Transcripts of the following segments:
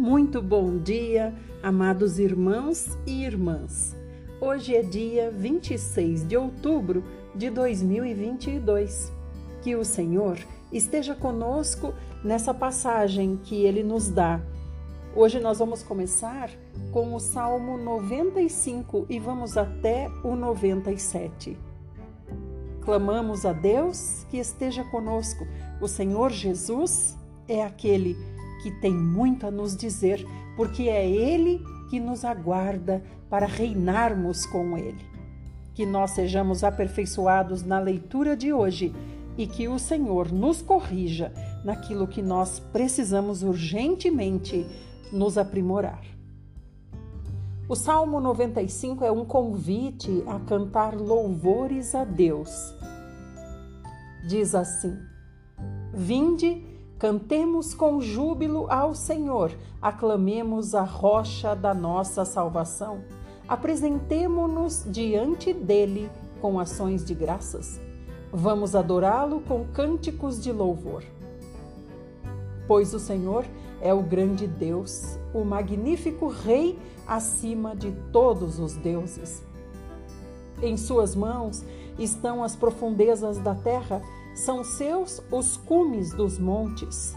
Muito bom dia, amados irmãos e irmãs. Hoje é dia 26 de outubro de 2022. Que o Senhor esteja conosco nessa passagem que ele nos dá. Hoje nós vamos começar com o Salmo 95 e vamos até o 97. Clamamos a Deus que esteja conosco. O Senhor Jesus é aquele que tem muito a nos dizer, porque é Ele que nos aguarda para reinarmos com Ele. Que nós sejamos aperfeiçoados na leitura de hoje e que o Senhor nos corrija naquilo que nós precisamos urgentemente nos aprimorar. O Salmo 95 é um convite a cantar louvores a Deus. Diz assim: Vinde Cantemos com júbilo ao Senhor, aclamemos a rocha da nossa salvação. Apresentemo-nos diante dele com ações de graças. Vamos adorá-lo com cânticos de louvor. Pois o Senhor é o grande Deus, o magnífico Rei acima de todos os deuses. Em suas mãos estão as profundezas da terra são seus os cumes dos montes.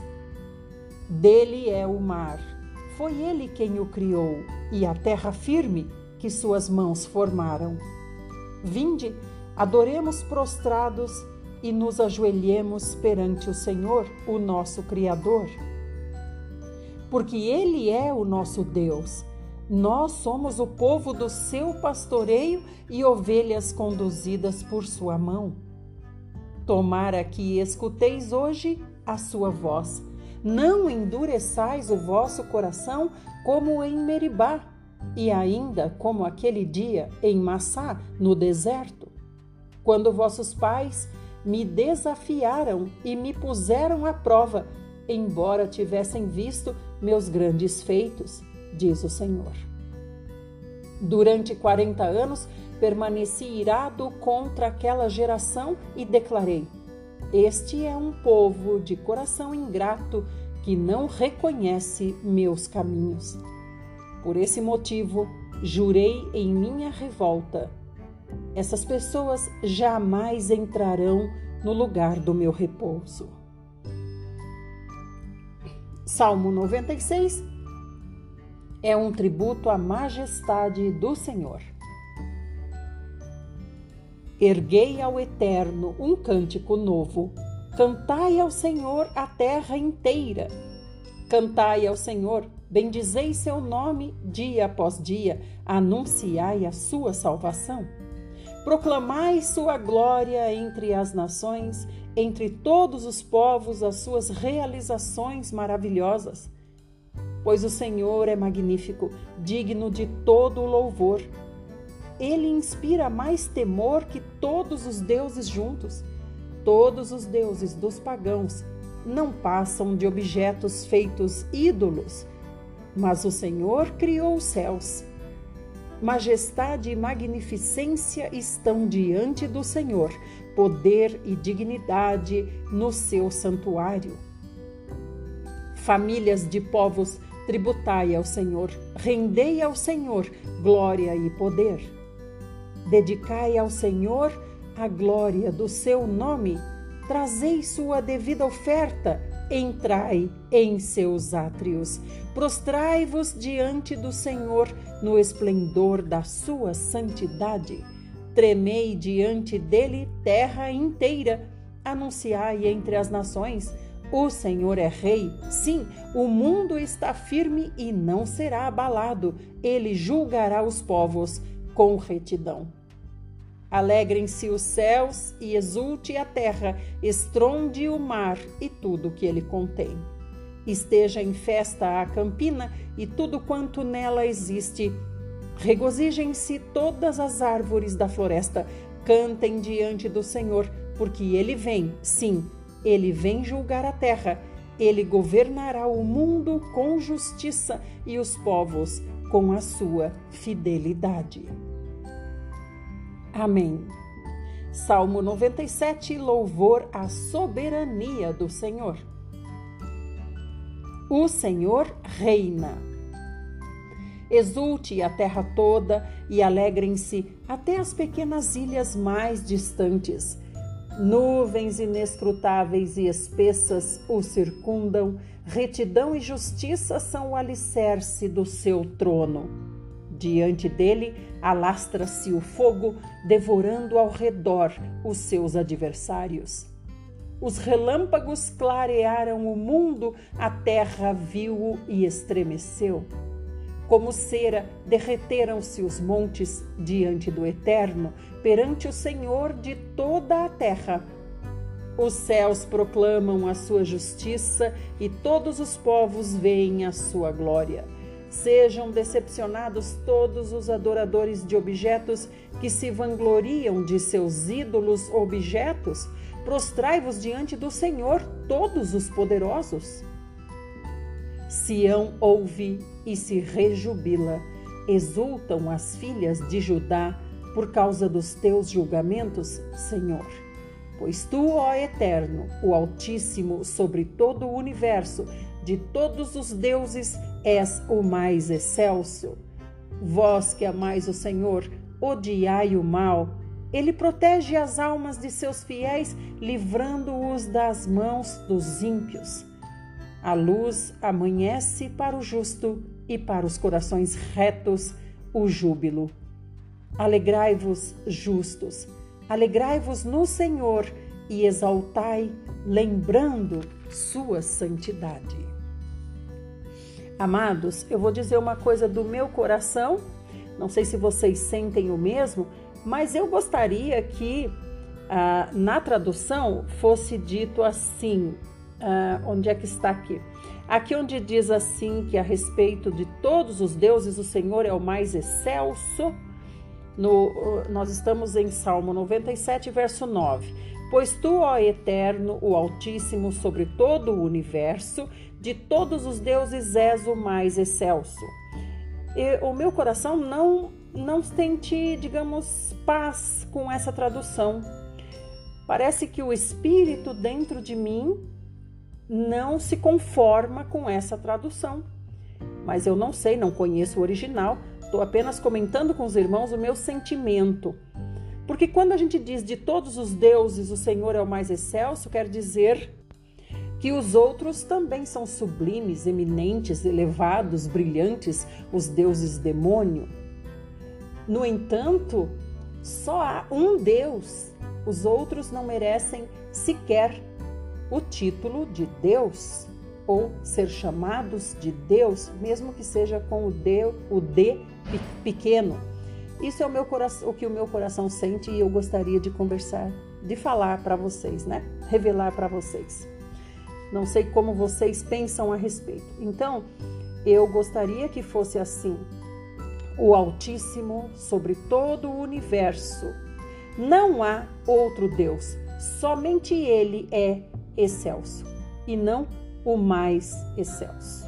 Dele é o mar, foi ele quem o criou, e a terra firme que suas mãos formaram. Vinde, adoremos prostrados e nos ajoelhemos perante o Senhor, o nosso Criador. Porque Ele é o nosso Deus. Nós somos o povo do seu pastoreio e ovelhas conduzidas por sua mão. Tomara que escuteis hoje a sua voz. Não endureçais o vosso coração como em Meribá, e ainda como aquele dia em Massá, no deserto, quando vossos pais me desafiaram e me puseram à prova, embora tivessem visto meus grandes feitos, diz o Senhor. Durante quarenta anos permaneci irado contra aquela geração e declarei: Este é um povo de coração ingrato que não reconhece meus caminhos. Por esse motivo, jurei em minha revolta: essas pessoas jamais entrarão no lugar do meu repouso. Salmo 96 é um tributo à majestade do Senhor. Erguei ao Eterno um cântico novo. Cantai ao Senhor a terra inteira. Cantai ao Senhor, bendizei seu nome dia após dia, anunciai a sua salvação. Proclamai sua glória entre as nações, entre todos os povos, as suas realizações maravilhosas. Pois o Senhor é magnífico, digno de todo o louvor ele inspira mais temor que todos os deuses juntos. Todos os deuses dos pagãos não passam de objetos feitos ídolos, mas o Senhor criou os céus. Majestade e magnificência estão diante do Senhor, poder e dignidade no seu santuário. Famílias de povos, tributai ao Senhor, rendei ao Senhor glória e poder. Dedicai ao Senhor a glória do seu nome, trazei sua devida oferta, entrai em seus átrios, prostrai-vos diante do Senhor no esplendor da sua santidade. Tremei diante dele terra inteira, anunciai entre as nações: o Senhor é Rei. Sim, o mundo está firme e não será abalado. Ele julgará os povos com retidão. Alegrem-se os céus e exulte a terra, estronde o mar e tudo que ele contém. Esteja em festa a campina e tudo quanto nela existe. Regozijem-se todas as árvores da floresta, cantem diante do Senhor, porque ele vem, sim, ele vem julgar a terra. Ele governará o mundo com justiça e os povos com a sua fidelidade. Amém. Salmo 97 Louvor à soberania do Senhor. O Senhor reina. Exulte a terra toda e alegrem-se até as pequenas ilhas mais distantes. Nuvens inescrutáveis e espessas o circundam, retidão e justiça são o alicerce do seu trono. Diante dele alastra-se o fogo, devorando ao redor os seus adversários. Os relâmpagos clarearam o mundo, a terra viu-o e estremeceu. Como cera, derreteram-se os montes diante do Eterno, perante o Senhor de toda a terra. Os céus proclamam a sua justiça e todos os povos veem a sua glória. Sejam decepcionados todos os adoradores de objetos que se vangloriam de seus ídolos objetos, Prostrai-vos diante do Senhor, todos os poderosos. Sião ouve e se rejubila. Exultam as filhas de Judá por causa dos teus julgamentos, Senhor. Pois tu, ó Eterno, o Altíssimo sobre todo o universo, de todos os deuses, és o mais excelso. Vós que amais o Senhor, odiai o mal ele protege as almas de seus fiéis, livrando-os das mãos dos ímpios. A luz amanhece para o justo e para os corações retos o júbilo. Alegrai-vos, justos, alegrai-vos no Senhor e exaltai, lembrando sua santidade. Amados, eu vou dizer uma coisa do meu coração, não sei se vocês sentem o mesmo, mas eu gostaria que ah, na tradução fosse dito assim: ah, onde é que está aqui? Aqui onde diz assim que a respeito de todos os deuses o Senhor é o mais excelso. No, nós estamos em Salmo 97, verso 9. Pois tu, ó Eterno, o Altíssimo sobre todo o universo, de todos os deuses és o mais excelso. E o meu coração não não sente, digamos, paz com essa tradução. Parece que o espírito dentro de mim não se conforma com essa tradução. Mas eu não sei, não conheço o original, estou apenas comentando com os irmãos o meu sentimento. Porque quando a gente diz de todos os deuses o Senhor é o mais excelso, quer dizer que os outros também são sublimes, eminentes, elevados, brilhantes, os deuses demônio. No entanto, só há um Deus. Os outros não merecem sequer o título de Deus ou ser chamados de Deus, mesmo que seja com o D, o D pequeno. Isso é o, meu coração, o que o meu coração sente e eu gostaria de conversar, de falar para vocês, né? Revelar para vocês. Não sei como vocês pensam a respeito. Então, eu gostaria que fosse assim o Altíssimo sobre todo o universo. Não há outro Deus, somente Ele é excelso e não o mais excelso.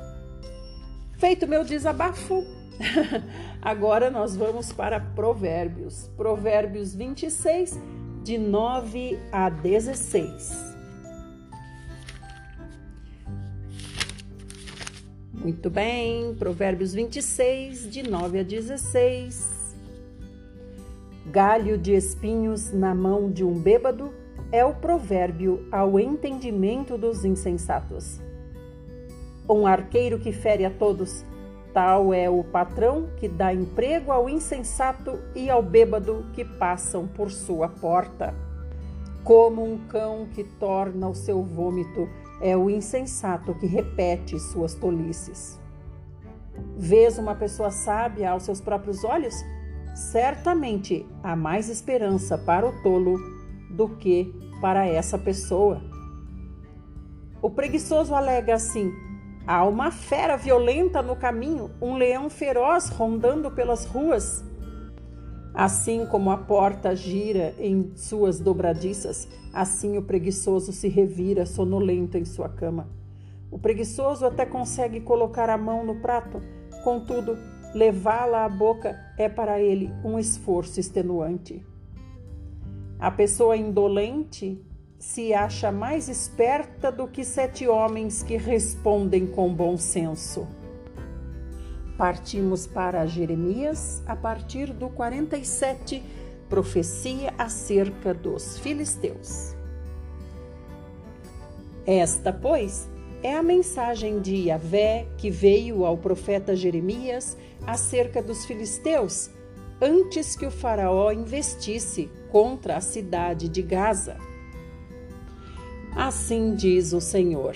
Feito meu desabafo, agora nós vamos para Provérbios. Provérbios 26, de 9 a 16. Muito bem, Provérbios 26, de 9 a 16. Galho de espinhos na mão de um bêbado é o provérbio ao entendimento dos insensatos. Um arqueiro que fere a todos, tal é o patrão que dá emprego ao insensato e ao bêbado que passam por sua porta. Como um cão que torna o seu vômito é o insensato que repete suas tolices. Vês uma pessoa sábia aos seus próprios olhos? Certamente há mais esperança para o tolo do que para essa pessoa. O preguiçoso alega assim: há uma fera violenta no caminho, um leão feroz rondando pelas ruas. Assim como a porta gira em suas dobradiças, assim o preguiçoso se revira sonolento em sua cama. O preguiçoso até consegue colocar a mão no prato, contudo, levá-la à boca é para ele um esforço extenuante. A pessoa indolente se acha mais esperta do que sete homens que respondem com bom senso. Partimos para Jeremias a partir do 47, profecia acerca dos filisteus. Esta, pois, é a mensagem de Yahvé que veio ao profeta Jeremias acerca dos filisteus, antes que o Faraó investisse contra a cidade de Gaza. Assim diz o Senhor: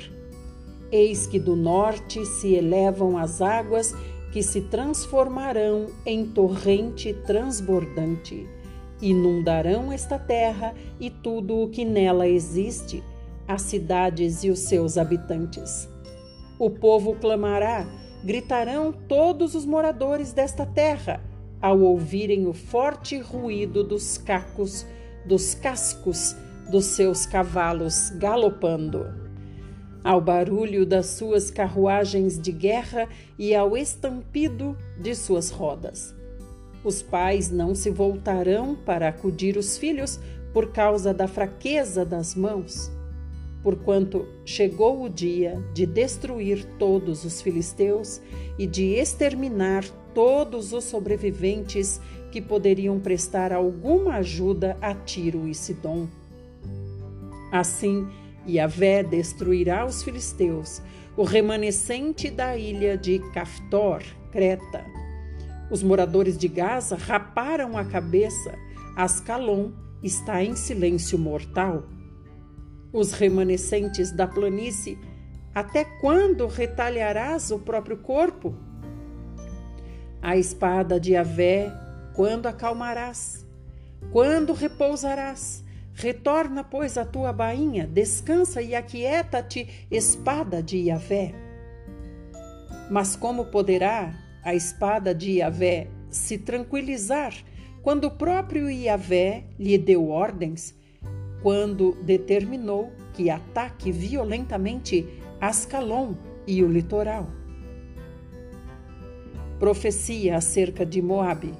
Eis que do norte se elevam as águas que se transformarão em torrente transbordante, inundarão esta terra e tudo o que nela existe, as cidades e os seus habitantes. O povo clamará, gritarão todos os moradores desta terra, ao ouvirem o forte ruído dos cacos, dos cascos dos seus cavalos galopando ao barulho das suas carruagens de guerra e ao estampido de suas rodas. Os pais não se voltarão para acudir os filhos por causa da fraqueza das mãos, porquanto chegou o dia de destruir todos os filisteus e de exterminar todos os sobreviventes que poderiam prestar alguma ajuda a Tiro e Sidom. Assim, Yahvé destruirá os filisteus, o remanescente da ilha de Caftor, Creta. Os moradores de Gaza raparam a cabeça, Ascalon está em silêncio mortal. Os remanescentes da planície, até quando retalharás o próprio corpo? A espada de Avé, quando acalmarás? Quando repousarás? Retorna, pois, a tua bainha, descansa e aquieta-te, espada de Yahvé. Mas como poderá a espada de Yahvé se tranquilizar quando o próprio Yahvé lhe deu ordens, quando determinou que ataque violentamente Ascalon e o litoral? Profecia acerca de Moabe.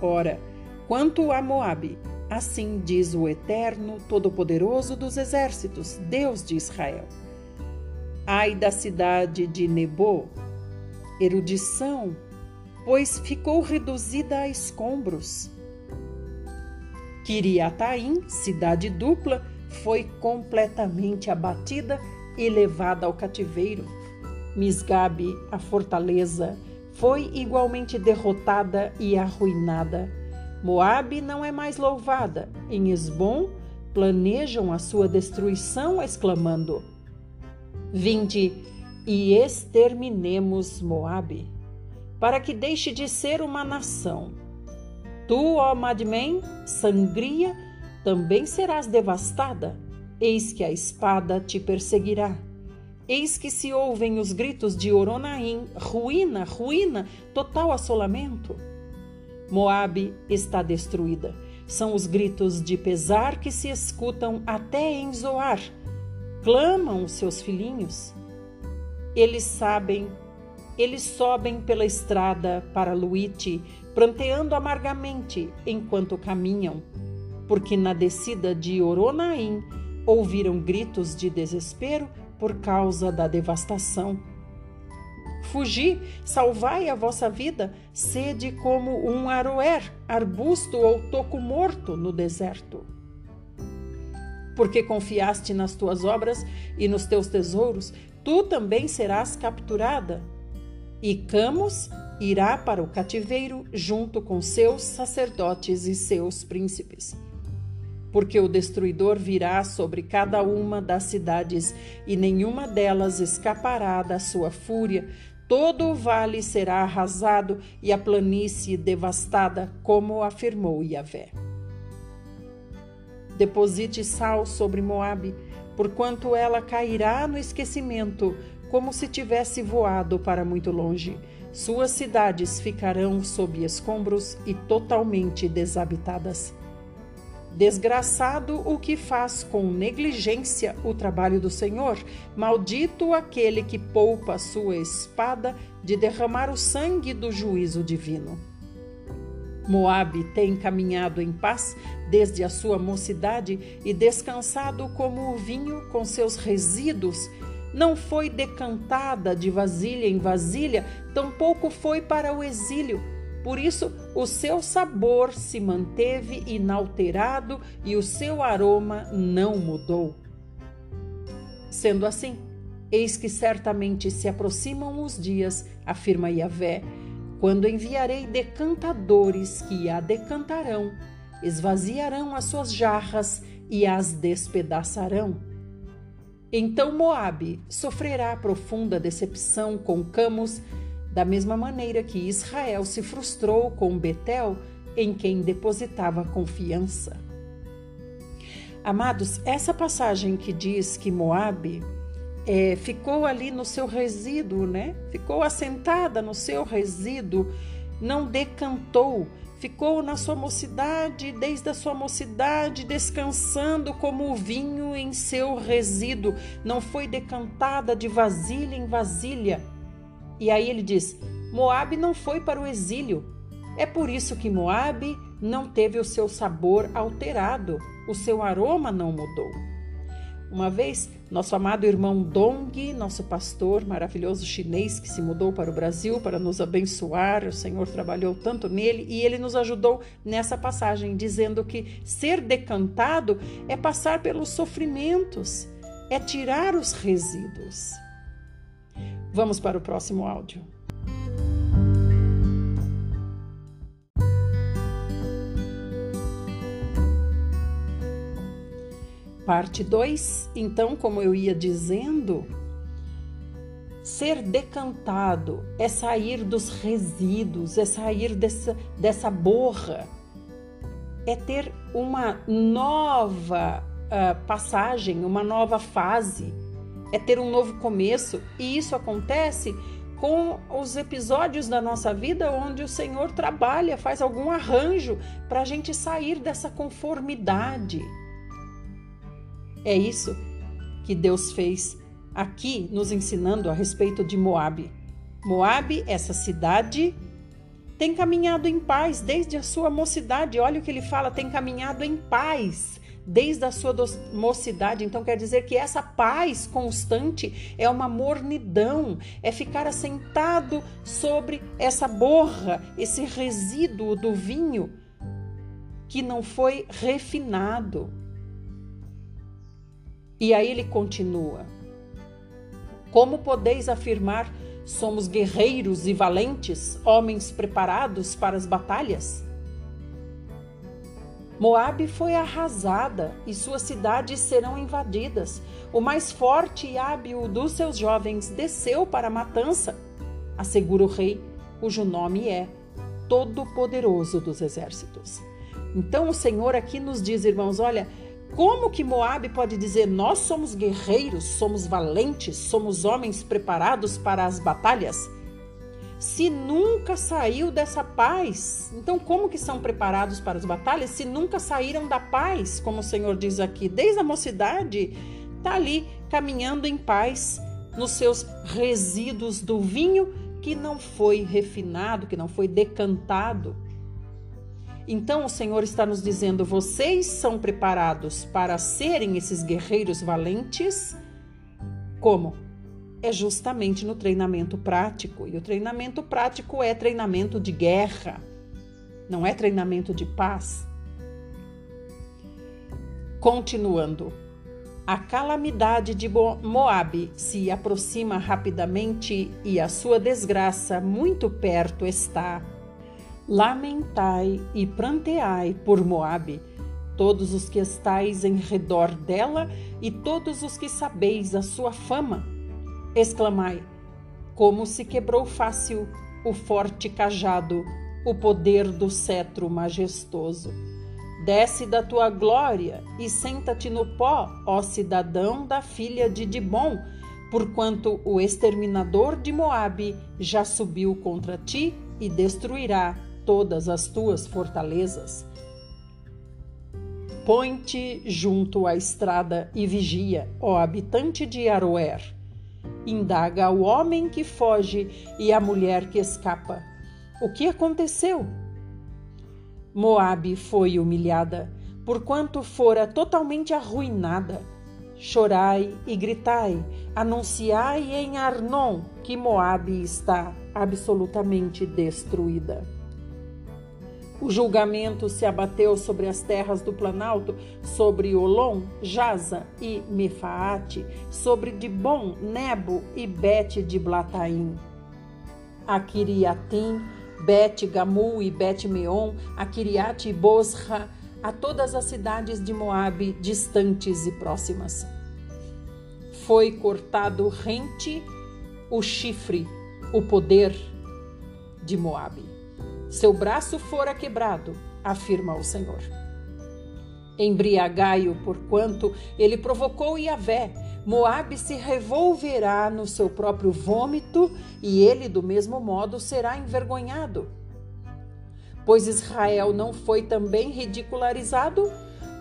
Ora, quanto a Moabe, Assim diz o Eterno, Todo-Poderoso dos Exércitos, Deus de Israel. Ai da cidade de Nebo, erudição, pois ficou reduzida a escombros. Kiriataim, cidade dupla, foi completamente abatida e levada ao cativeiro. Misgabe, a fortaleza, foi igualmente derrotada e arruinada Moabe não é mais louvada. Em Esbom planejam a sua destruição, exclamando: Vinde e exterminemos Moabe, para que deixe de ser uma nação. Tu, ó Madmen, sangria, também serás devastada. Eis que a espada te perseguirá. Eis que se ouvem os gritos de Oronaim, ruína, ruína, total assolamento. Moabe está destruída. São os gritos de pesar que se escutam até em Zoar. Clamam os seus filhinhos. Eles sabem, eles sobem pela estrada para Luite, pranteando amargamente enquanto caminham, porque na descida de Oronaim ouviram gritos de desespero por causa da devastação. Fugi, salvai a vossa vida, sede como um aroer, arbusto ou toco morto no deserto. Porque confiaste nas tuas obras e nos teus tesouros, tu também serás capturada. E Camus irá para o cativeiro junto com seus sacerdotes e seus príncipes. Porque o destruidor virá sobre cada uma das cidades, e nenhuma delas escapará da sua fúria, Todo o vale será arrasado e a planície devastada, como afirmou Yahvé. Deposite sal sobre Moabe, porquanto ela cairá no esquecimento, como se tivesse voado para muito longe. Suas cidades ficarão sob escombros e totalmente desabitadas. Desgraçado o que faz com negligência o trabalho do Senhor, maldito aquele que poupa sua espada de derramar o sangue do juízo divino. Moabe tem caminhado em paz desde a sua mocidade e descansado como o vinho com seus resíduos. Não foi decantada de vasilha em vasilha, tampouco foi para o exílio. Por isso, o seu sabor se manteve inalterado e o seu aroma não mudou. Sendo assim, eis que certamente se aproximam os dias, afirma Yahvé, quando enviarei decantadores que a decantarão, esvaziarão as suas jarras e as despedaçarão. Então Moabe sofrerá profunda decepção com Camus, da mesma maneira que Israel se frustrou com Betel, em quem depositava confiança. Amados, essa passagem que diz que Moabe é, ficou ali no seu resíduo, né? Ficou assentada no seu resíduo, não decantou, ficou na sua mocidade, desde a sua mocidade, descansando como o vinho em seu resíduo, não foi decantada de vasilha em vasilha. E aí ele diz: Moabe não foi para o exílio. É por isso que Moabe não teve o seu sabor alterado, o seu aroma não mudou. Uma vez, nosso amado irmão Dong, nosso pastor maravilhoso chinês que se mudou para o Brasil para nos abençoar, o Senhor trabalhou tanto nele e ele nos ajudou nessa passagem, dizendo que ser decantado é passar pelos sofrimentos, é tirar os resíduos. Vamos para o próximo áudio. Parte 2, então, como eu ia dizendo, ser decantado é sair dos resíduos, é sair dessa, dessa borra, é ter uma nova uh, passagem, uma nova fase, é ter um novo começo, e isso acontece com os episódios da nossa vida onde o Senhor trabalha, faz algum arranjo para a gente sair dessa conformidade é isso que Deus fez aqui, nos ensinando a respeito de Moabe. Moabe, essa cidade, tem caminhado em paz desde a sua mocidade. Olha o que ele fala, tem caminhado em paz desde a sua mocidade. Então quer dizer que essa paz constante é uma mornidão, é ficar assentado sobre essa borra, esse resíduo do vinho que não foi refinado. E aí ele continua: Como podeis afirmar somos guerreiros e valentes, homens preparados para as batalhas? Moabe foi arrasada e suas cidades serão invadidas. O mais forte e hábil dos seus jovens desceu para a matança, assegura o rei, cujo nome é Todo-Poderoso dos Exércitos. Então o Senhor aqui nos diz, irmãos, olha, como que Moabe pode dizer nós somos guerreiros, somos valentes, somos homens preparados para as batalhas? Se nunca saiu dessa paz, então como que são preparados para as batalhas se nunca saíram da paz, como o Senhor diz aqui, desde a mocidade, tá ali caminhando em paz nos seus resíduos do vinho que não foi refinado, que não foi decantado. Então o Senhor está nos dizendo: vocês são preparados para serem esses guerreiros valentes? Como? É justamente no treinamento prático. E o treinamento prático é treinamento de guerra, não é treinamento de paz. Continuando. A calamidade de Moabe se aproxima rapidamente e a sua desgraça muito perto está. Lamentai e pranteai por Moabe, todos os que estais em redor dela e todos os que sabeis a sua fama. Exclamai: Como se quebrou fácil o forte cajado, o poder do cetro majestoso. Desce da tua glória e senta-te no pó, ó cidadão da filha de Dibon, porquanto o exterminador de Moabe já subiu contra ti e destruirá todas as tuas fortalezas. Põe-te junto à estrada e vigia, ó habitante de Aroer. Indaga o homem que foge e a mulher que escapa. O que aconteceu? Moabe foi humilhada, porquanto fora totalmente arruinada. Chorai e gritai, anunciai em Arnon que Moabe está absolutamente destruída. O julgamento se abateu sobre as terras do Planalto, sobre Olom, Jaza e Mefaate, sobre Dibon, Nebo e Bet de Blataim. A Kiriatim, Bet Gamu e Bet Meon, a Kiriat e Bosra, a todas as cidades de Moabe distantes e próximas. Foi cortado rente o chifre, o poder de Moabe. Seu braço fora quebrado, afirma o Senhor. Embriagai-o, porquanto ele provocou Yahvé. Moabe se revolverá no seu próprio vômito e ele, do mesmo modo, será envergonhado. Pois Israel não foi também ridicularizado?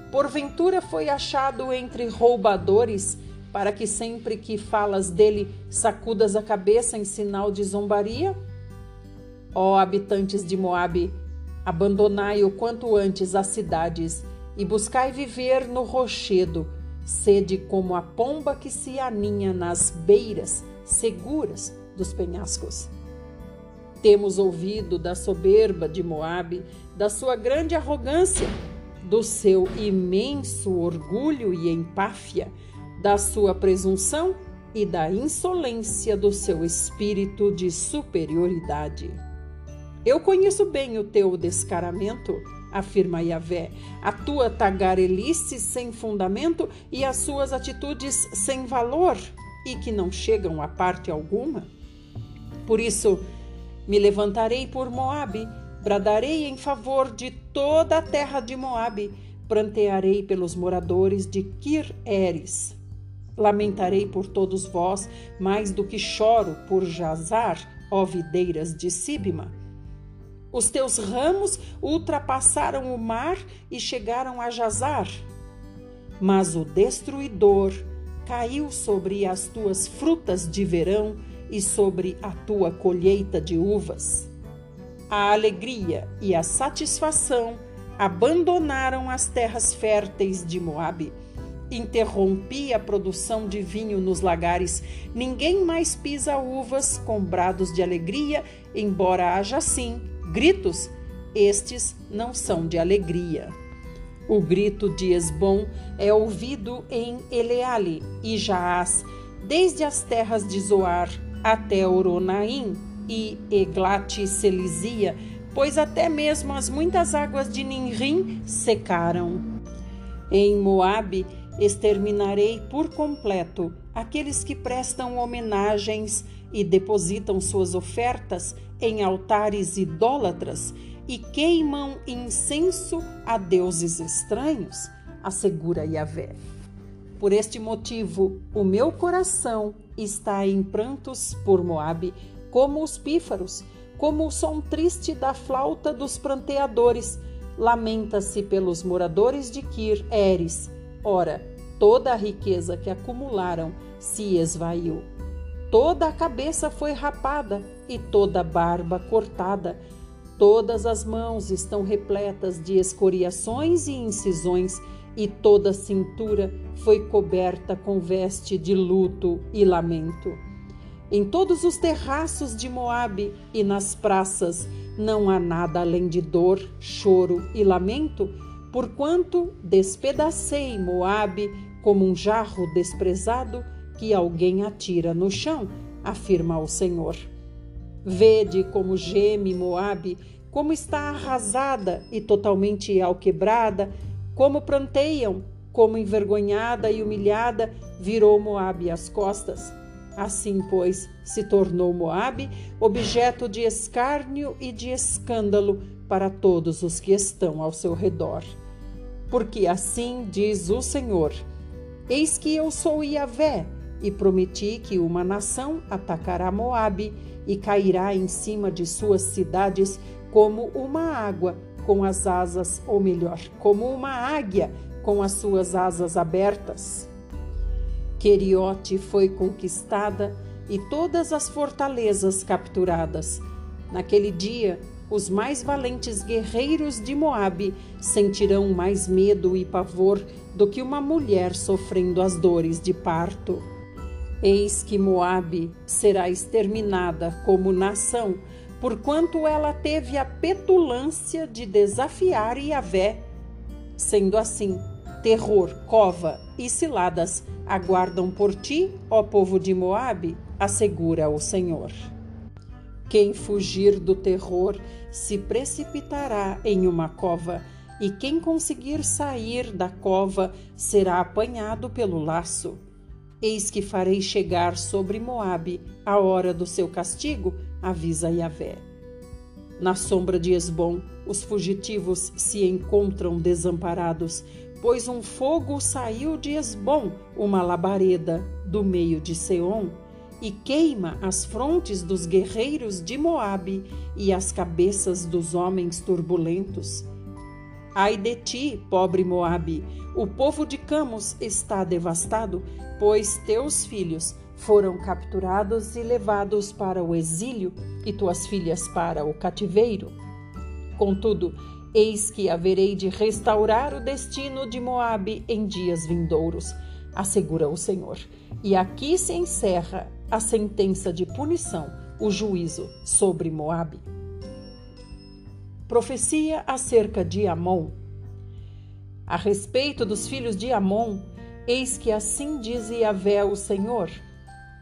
Porventura foi achado entre roubadores, para que sempre que falas dele sacudas a cabeça em sinal de zombaria? Ó habitantes de Moabe, abandonai o quanto antes as cidades e buscai viver no rochedo, sede como a pomba que se aninha nas beiras seguras dos penhascos. Temos ouvido da soberba de Moabe, da sua grande arrogância, do seu imenso orgulho e empáfia, da sua presunção e da insolência do seu espírito de superioridade. Eu conheço bem o teu descaramento, afirma Yahvé, a tua tagarelice sem fundamento e as suas atitudes sem valor e que não chegam a parte alguma. Por isso, me levantarei por Moabe, bradarei em favor de toda a terra de Moabe, prantearei pelos moradores de Kir-Eres. Lamentarei por todos vós, mais do que choro por Jazar, ó videiras de Sibma os teus ramos ultrapassaram o mar e chegaram a Jazar. Mas o destruidor caiu sobre as tuas frutas de verão e sobre a tua colheita de uvas. A alegria e a satisfação abandonaram as terras férteis de Moabe. Interrompi a produção de vinho nos lagares. Ninguém mais pisa uvas com brados de alegria, embora haja sim gritos, estes não são de alegria. O grito de Esbom é ouvido em Eleale e Jaás, desde as terras de Zoar até Oronaim e Eglate Selizia, pois até mesmo as muitas águas de Ninrim secaram. Em Moabe exterminarei por completo aqueles que prestam homenagens e depositam suas ofertas em altares idólatras e queimam incenso a deuses estranhos, assegura Yahvé. Por este motivo, o meu coração está em prantos por Moabe, como os pífaros, como o som triste da flauta dos pranteadores. Lamenta-se pelos moradores de Kir Eres. Ora, toda a riqueza que acumularam se esvaiu. Toda a cabeça foi rapada e toda a barba cortada. Todas as mãos estão repletas de escoriações e incisões, e toda a cintura foi coberta com veste de luto e lamento. Em todos os terraços de Moabe e nas praças não há nada além de dor, choro e lamento, porquanto despedacei Moabe como um jarro desprezado que alguém atira no chão, afirma o Senhor. Vede como geme Moabe, como está arrasada e totalmente alquebrada, como pranteiam, como envergonhada e humilhada virou Moabe as costas. Assim, pois, se tornou Moabe objeto de escárnio e de escândalo para todos os que estão ao seu redor. Porque assim diz o Senhor: Eis que eu sou Yahvé, e prometi que uma nação atacará Moabe e cairá em cima de suas cidades como uma água com as asas, ou melhor, como uma águia com as suas asas abertas. Queriote foi conquistada e todas as fortalezas capturadas. Naquele dia, os mais valentes guerreiros de Moabe sentirão mais medo e pavor do que uma mulher sofrendo as dores de parto. Eis que Moabe será exterminada como nação, porquanto ela teve a petulância de desafiar Yahvé. Sendo assim, terror, cova e ciladas aguardam por ti, ó povo de Moabe, assegura o Senhor. Quem fugir do terror se precipitará em uma cova, e quem conseguir sair da cova será apanhado pelo laço. Eis que farei chegar sobre Moabe a hora do seu castigo, avisa Yahvé. Na sombra de Esbom, os fugitivos se encontram desamparados, pois um fogo saiu de Esbom, uma labareda do meio de Seom, e queima as frontes dos guerreiros de Moabe e as cabeças dos homens turbulentos. Ai de ti, pobre Moabe, o povo de Camos está devastado, pois teus filhos foram capturados e levados para o exílio e tuas filhas para o cativeiro. Contudo, eis que haverei de restaurar o destino de Moabe em dias vindouros, assegura o Senhor. E aqui se encerra a sentença de punição, o juízo sobre Moabe. Profecia acerca de Amon. A respeito dos filhos de Amon, eis que assim diz Yahvé o Senhor: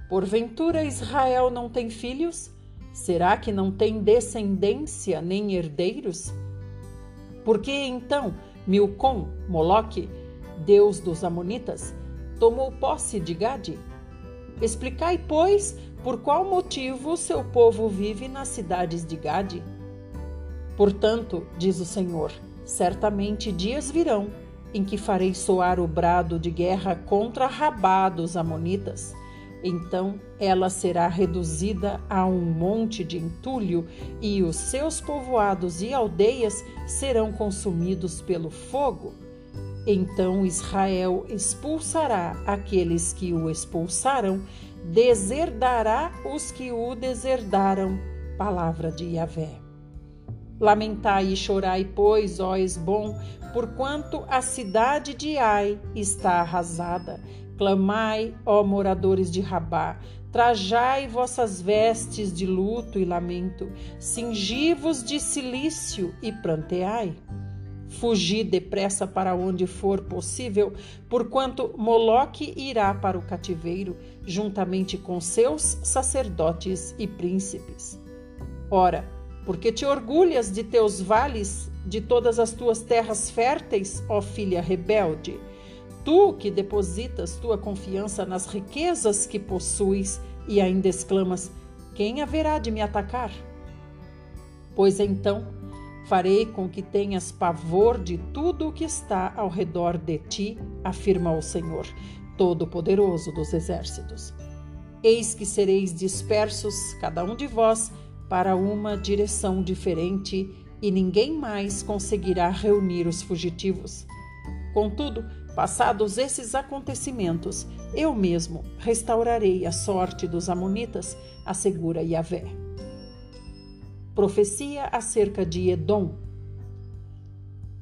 Porventura Israel não tem filhos? Será que não tem descendência nem herdeiros? Porque então Milcom, Moloque, deus dos Amonitas, tomou posse de Gade? Explicai, pois, por qual motivo seu povo vive nas cidades de Gade. Portanto, diz o Senhor, certamente dias virão em que farei soar o brado de guerra contra Rabá dos Amonitas. Então ela será reduzida a um monte de entulho, e os seus povoados e aldeias serão consumidos pelo fogo. Então Israel expulsará aqueles que o expulsaram, deserdará os que o deserdaram. Palavra de Yahvé. Lamentai e chorai, pois, ó Esbom, porquanto a cidade de Ai está arrasada. Clamai, ó moradores de Rabá, trajai vossas vestes de luto e lamento, cingi-vos de silício e pranteai. Fugi depressa para onde for possível, porquanto Moloque irá para o cativeiro, juntamente com seus sacerdotes e príncipes. Ora, porque te orgulhas de teus vales, de todas as tuas terras férteis, ó filha rebelde? Tu que depositas tua confiança nas riquezas que possuis e ainda exclamas: Quem haverá de me atacar? Pois então, Farei com que tenhas pavor de tudo o que está ao redor de ti, afirma o Senhor, Todo-Poderoso dos Exércitos. Eis que sereis dispersos, cada um de vós, para uma direção diferente, e ninguém mais conseguirá reunir os fugitivos. Contudo, passados esses acontecimentos, eu mesmo restaurarei a sorte dos Amonitas, assegura Yahvé. Profecia acerca de Edom.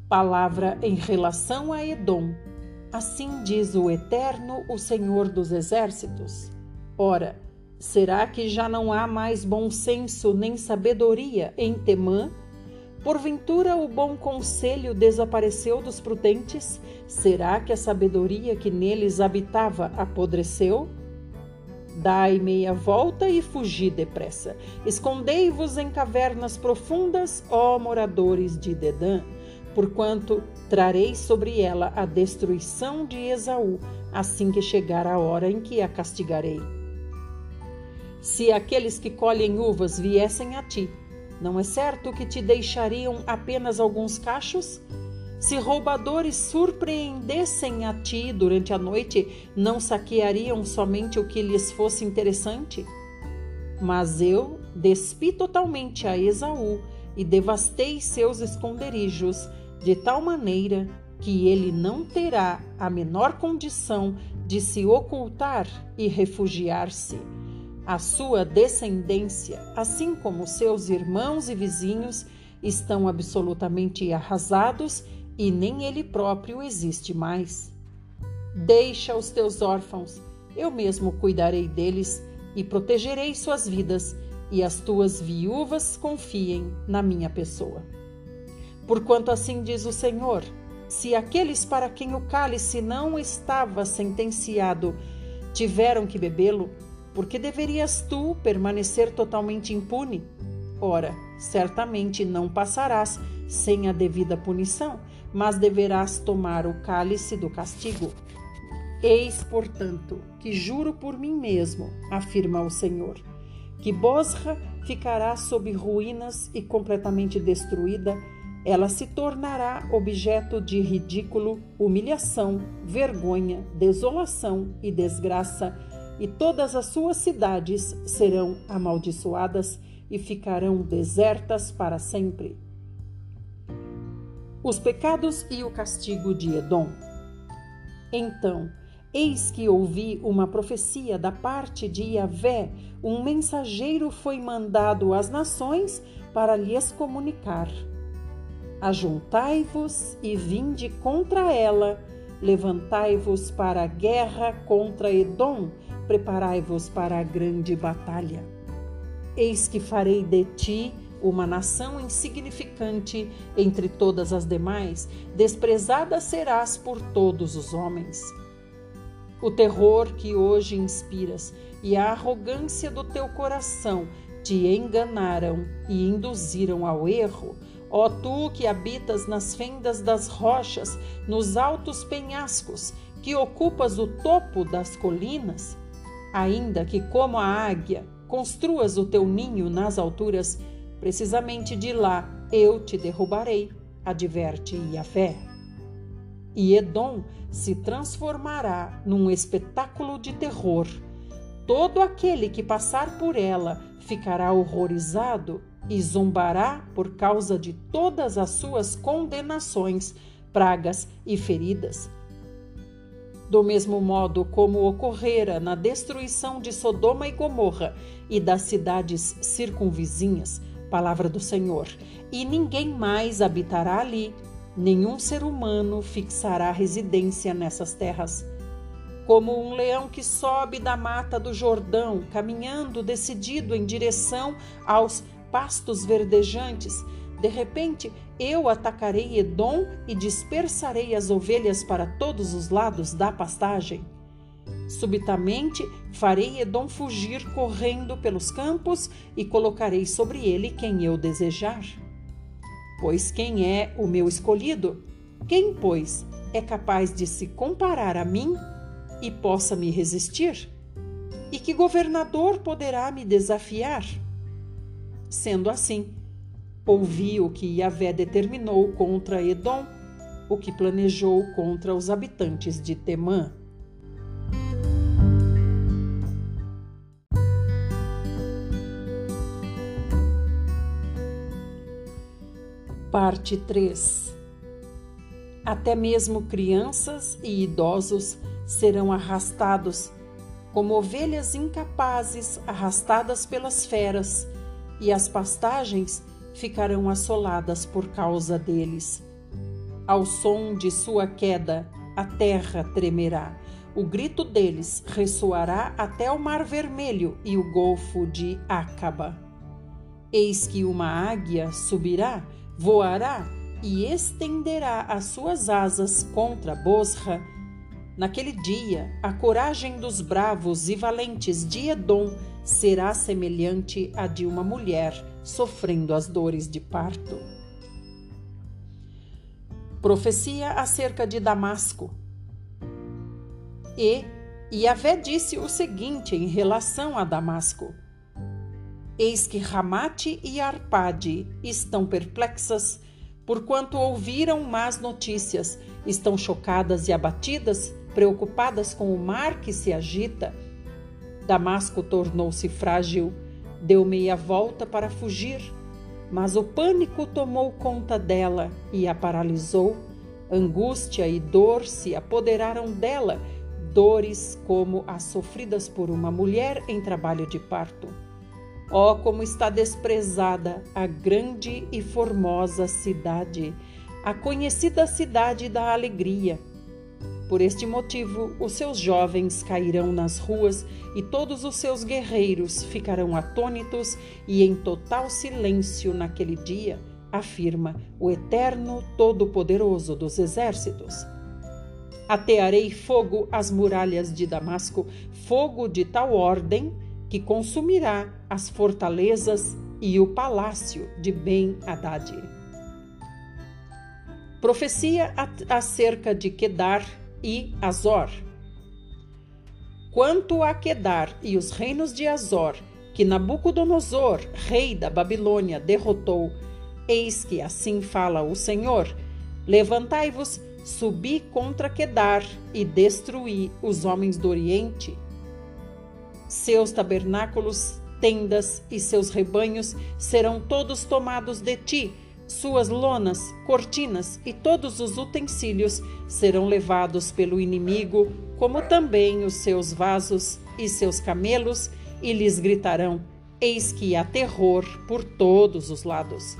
Palavra em relação a Edom. Assim diz o Eterno, o Senhor dos Exércitos. Ora, será que já não há mais bom senso nem sabedoria em Temã? Porventura o bom conselho desapareceu dos prudentes? Será que a sabedoria que neles habitava apodreceu? Dai meia volta e fugi depressa. Escondei-vos em cavernas profundas, ó moradores de Dedã, porquanto trarei sobre ela a destruição de Esaú, assim que chegar a hora em que a castigarei. Se aqueles que colhem uvas viessem a ti, não é certo que te deixariam apenas alguns cachos? Se roubadores surpreendessem a ti durante a noite, não saqueariam somente o que lhes fosse interessante? Mas eu despi totalmente a Esaú e devastei seus esconderijos, de tal maneira que ele não terá a menor condição de se ocultar e refugiar-se. A sua descendência, assim como seus irmãos e vizinhos, estão absolutamente arrasados e nem ele próprio existe mais. Deixa os teus órfãos, eu mesmo cuidarei deles e protegerei suas vidas, e as tuas viúvas confiem na minha pessoa. Porquanto assim diz o Senhor: se aqueles para quem o cálice não estava sentenciado tiveram que bebê-lo, por que deverias tu permanecer totalmente impune? Ora, certamente não passarás sem a devida punição, mas deverás tomar o cálice do castigo. Eis, portanto, que juro por mim mesmo, afirma o Senhor, que Bosra ficará sob ruínas e completamente destruída, ela se tornará objeto de ridículo, humilhação, vergonha, desolação e desgraça, e todas as suas cidades serão amaldiçoadas e ficarão desertas para sempre. Os pecados e o castigo de Edom. Então, Eis que ouvi uma profecia da parte de Yahvé, um mensageiro foi mandado às nações para lhes comunicar: Ajuntai-vos e vinde contra ela, levantai-vos para a guerra contra Edom, preparai-vos para a grande batalha. Eis que farei de ti uma nação insignificante entre todas as demais, desprezada serás por todos os homens. O terror que hoje inspiras e a arrogância do teu coração te enganaram e induziram ao erro. Ó tu que habitas nas fendas das rochas, nos altos penhascos, que ocupas o topo das colinas, ainda que como a águia construas o teu ninho nas alturas, precisamente de lá eu te derrubarei, adverte Yahvé e Edom se transformará num espetáculo de terror. Todo aquele que passar por ela ficará horrorizado e zombará por causa de todas as suas condenações, pragas e feridas. Do mesmo modo como ocorrera na destruição de Sodoma e Gomorra e das cidades circunvizinhas, palavra do Senhor, e ninguém mais habitará ali, Nenhum ser humano fixará residência nessas terras. Como um leão que sobe da mata do Jordão, caminhando decidido em direção aos pastos verdejantes, de repente eu atacarei Edom e dispersarei as ovelhas para todos os lados da pastagem. Subitamente farei Edom fugir correndo pelos campos e colocarei sobre ele quem eu desejar. Pois quem é o meu escolhido? Quem, pois, é capaz de se comparar a mim e possa me resistir? E que governador poderá me desafiar? Sendo assim, ouvi o que Yahvé determinou contra Edom, o que planejou contra os habitantes de Temã. Parte 3 Até mesmo crianças e idosos serão arrastados, como ovelhas incapazes arrastadas pelas feras, e as pastagens ficarão assoladas por causa deles. Ao som de sua queda, a terra tremerá. O grito deles ressoará até o Mar Vermelho e o Golfo de Acaba. Eis que uma águia subirá voará e estenderá as suas asas contra Bosra. Naquele dia, a coragem dos bravos e valentes de Edom será semelhante à de uma mulher sofrendo as dores de parto. Profecia acerca de Damasco. E Yahvé disse o seguinte em relação a Damasco: Eis que Ramate e Arpade estão perplexas, porquanto ouviram más notícias, estão chocadas e abatidas, preocupadas com o mar que se agita. Damasco tornou-se frágil, deu meia volta para fugir, mas o pânico tomou conta dela e a paralisou. Angústia e dor se apoderaram dela, dores como as sofridas por uma mulher em trabalho de parto. Oh, como está desprezada a grande e formosa cidade, a conhecida cidade da alegria. Por este motivo, os seus jovens cairão nas ruas e todos os seus guerreiros ficarão atônitos e em total silêncio naquele dia, afirma o Eterno Todo-Poderoso dos Exércitos. Atearei fogo às muralhas de Damasco, fogo de tal ordem que consumirá as fortalezas e o palácio de Ben-Hadad. Profecia acerca de Quedar e Azor. Quanto a Quedar e os reinos de Azor, que Nabucodonosor, rei da Babilônia, derrotou, eis que assim fala o Senhor: Levantai-vos, subi contra Quedar e destruí os homens do Oriente seus tabernáculos, tendas e seus rebanhos serão todos tomados de ti. Suas lonas, cortinas e todos os utensílios serão levados pelo inimigo, como também os seus vasos e seus camelos, e lhes gritarão: Eis que há terror por todos os lados.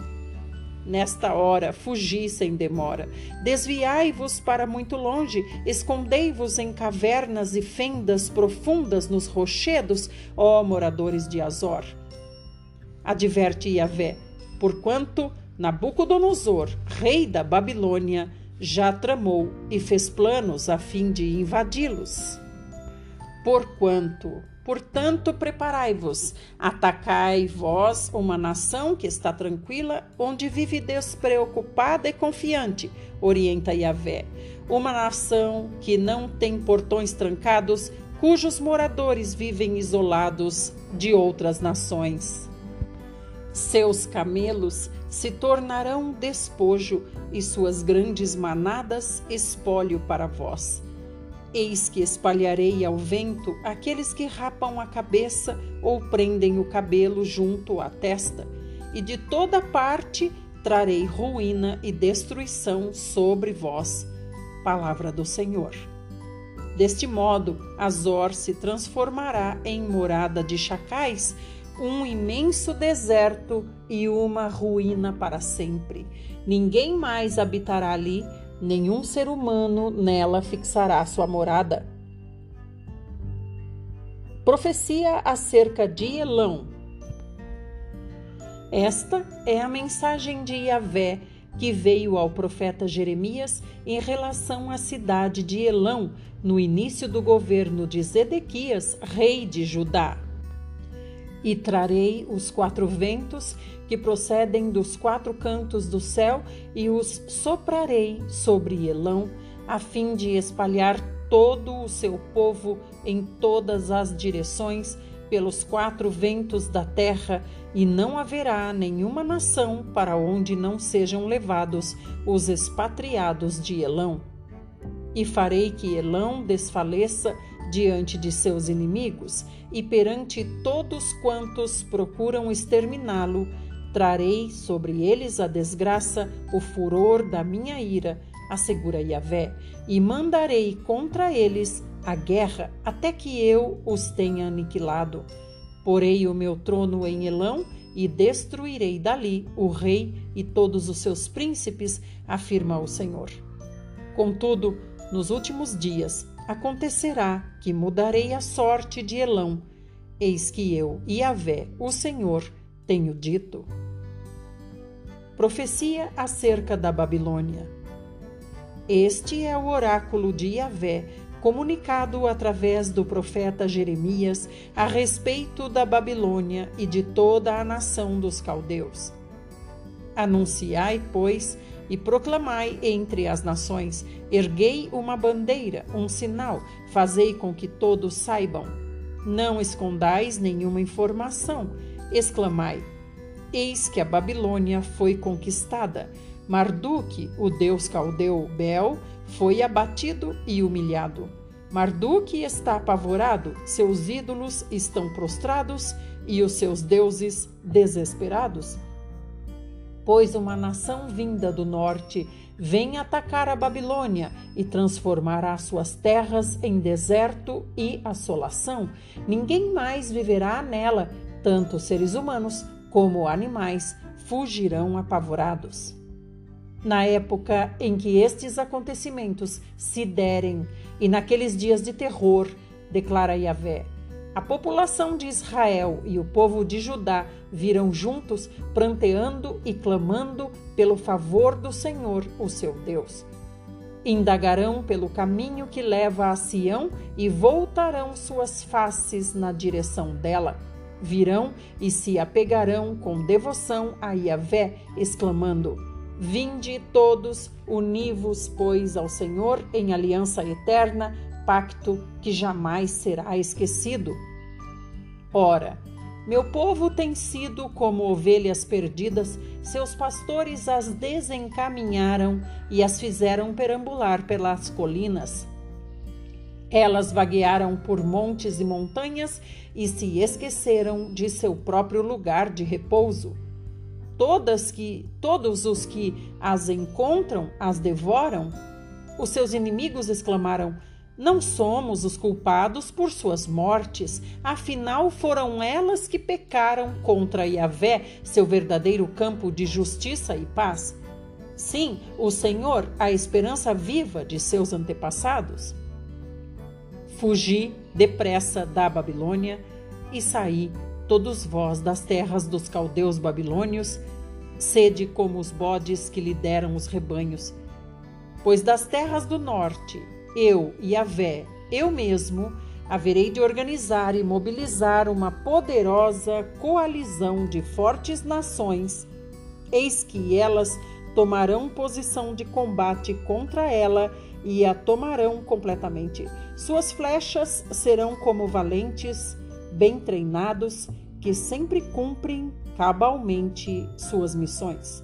Nesta hora, fugi sem demora. Desviai-vos para muito longe, escondei-vos em cavernas e fendas profundas nos rochedos, ó moradores de Azor. Adverte Yahvé, porquanto Nabucodonosor, rei da Babilônia, já tramou e fez planos a fim de invadi-los. Porquanto Portanto, preparai-vos, atacai vós uma nação que está tranquila, onde vive despreocupada e confiante, orienta Yahvé. Uma nação que não tem portões trancados, cujos moradores vivem isolados de outras nações. Seus camelos se tornarão despojo e suas grandes manadas espólio para vós. Eis que espalharei ao vento aqueles que rapam a cabeça ou prendem o cabelo junto à testa, e de toda parte trarei ruína e destruição sobre vós. Palavra do Senhor. Deste modo, Azor se transformará em morada de chacais, um imenso deserto e uma ruína para sempre. Ninguém mais habitará ali, nenhum ser humano nela fixará sua morada. Profecia acerca de Elão. Esta é a mensagem de Yahvé que veio ao profeta Jeremias em relação à cidade de Elão, no início do governo de Zedequias, rei de Judá. E trarei os quatro ventos que procedem dos quatro cantos do céu e os soprarei sobre Elão, a fim de espalhar todo o seu povo em todas as direções pelos quatro ventos da terra, e não haverá nenhuma nação para onde não sejam levados os expatriados de Elão. E farei que Elão desfaleça diante de seus inimigos e perante todos quantos procuram exterminá-lo, trarei sobre eles a desgraça, o furor da minha ira, assegura Yahvé, e mandarei contra eles a guerra até que eu os tenha aniquilado. Porei o meu trono em Elão e destruirei dali o rei e todos os seus príncipes, afirma o Senhor. Contudo, nos últimos dias acontecerá que mudarei a sorte de Elão. Eis que eu, Yahvé, o Senhor, tenho dito. Profecia acerca da Babilônia. Este é o oráculo de Yahvé, comunicado através do profeta Jeremias a respeito da Babilônia e de toda a nação dos caldeus. Anunciai, pois, e proclamai entre as nações: erguei uma bandeira, um sinal, fazei com que todos saibam. Não escondais nenhuma informação, exclamai: Eis que a Babilônia foi conquistada. Marduk, o deus caldeu Bel, foi abatido e humilhado. Marduk está apavorado, seus ídolos estão prostrados e os seus deuses desesperados pois uma nação vinda do norte vem atacar a Babilônia e transformará suas terras em deserto e assolação. Ninguém mais viverá nela, tanto seres humanos como animais fugirão apavorados. Na época em que estes acontecimentos se derem e naqueles dias de terror, declara Yahvé, a população de Israel e o povo de Judá virão juntos, pranteando e clamando pelo favor do Senhor, o seu Deus. Indagarão pelo caminho que leva a Sião e voltarão suas faces na direção dela. Virão e se apegarão com devoção a Yahvé, exclamando: Vinde todos, univos, pois, ao Senhor em aliança eterna, pacto que jamais será esquecido. Ora, meu povo tem sido como ovelhas perdidas, seus pastores as desencaminharam e as fizeram perambular pelas colinas. Elas vaguearam por montes e montanhas e se esqueceram de seu próprio lugar de repouso. Todas que, todos os que as encontram as devoram. Os seus inimigos exclamaram: não somos os culpados por suas mortes, afinal foram elas que pecaram contra Yahvé, seu verdadeiro campo de justiça e paz. Sim, o Senhor, a esperança viva de seus antepassados. Fugi depressa da Babilônia e saí, todos vós das terras dos caldeus babilônios, sede como os bodes que lideram os rebanhos. Pois das terras do norte eu, Yahvé, eu mesmo, haverei de organizar e mobilizar uma poderosa coalizão de fortes nações. Eis que elas tomarão posição de combate contra ela e a tomarão completamente. Suas flechas serão como valentes, bem treinados, que sempre cumprem cabalmente suas missões.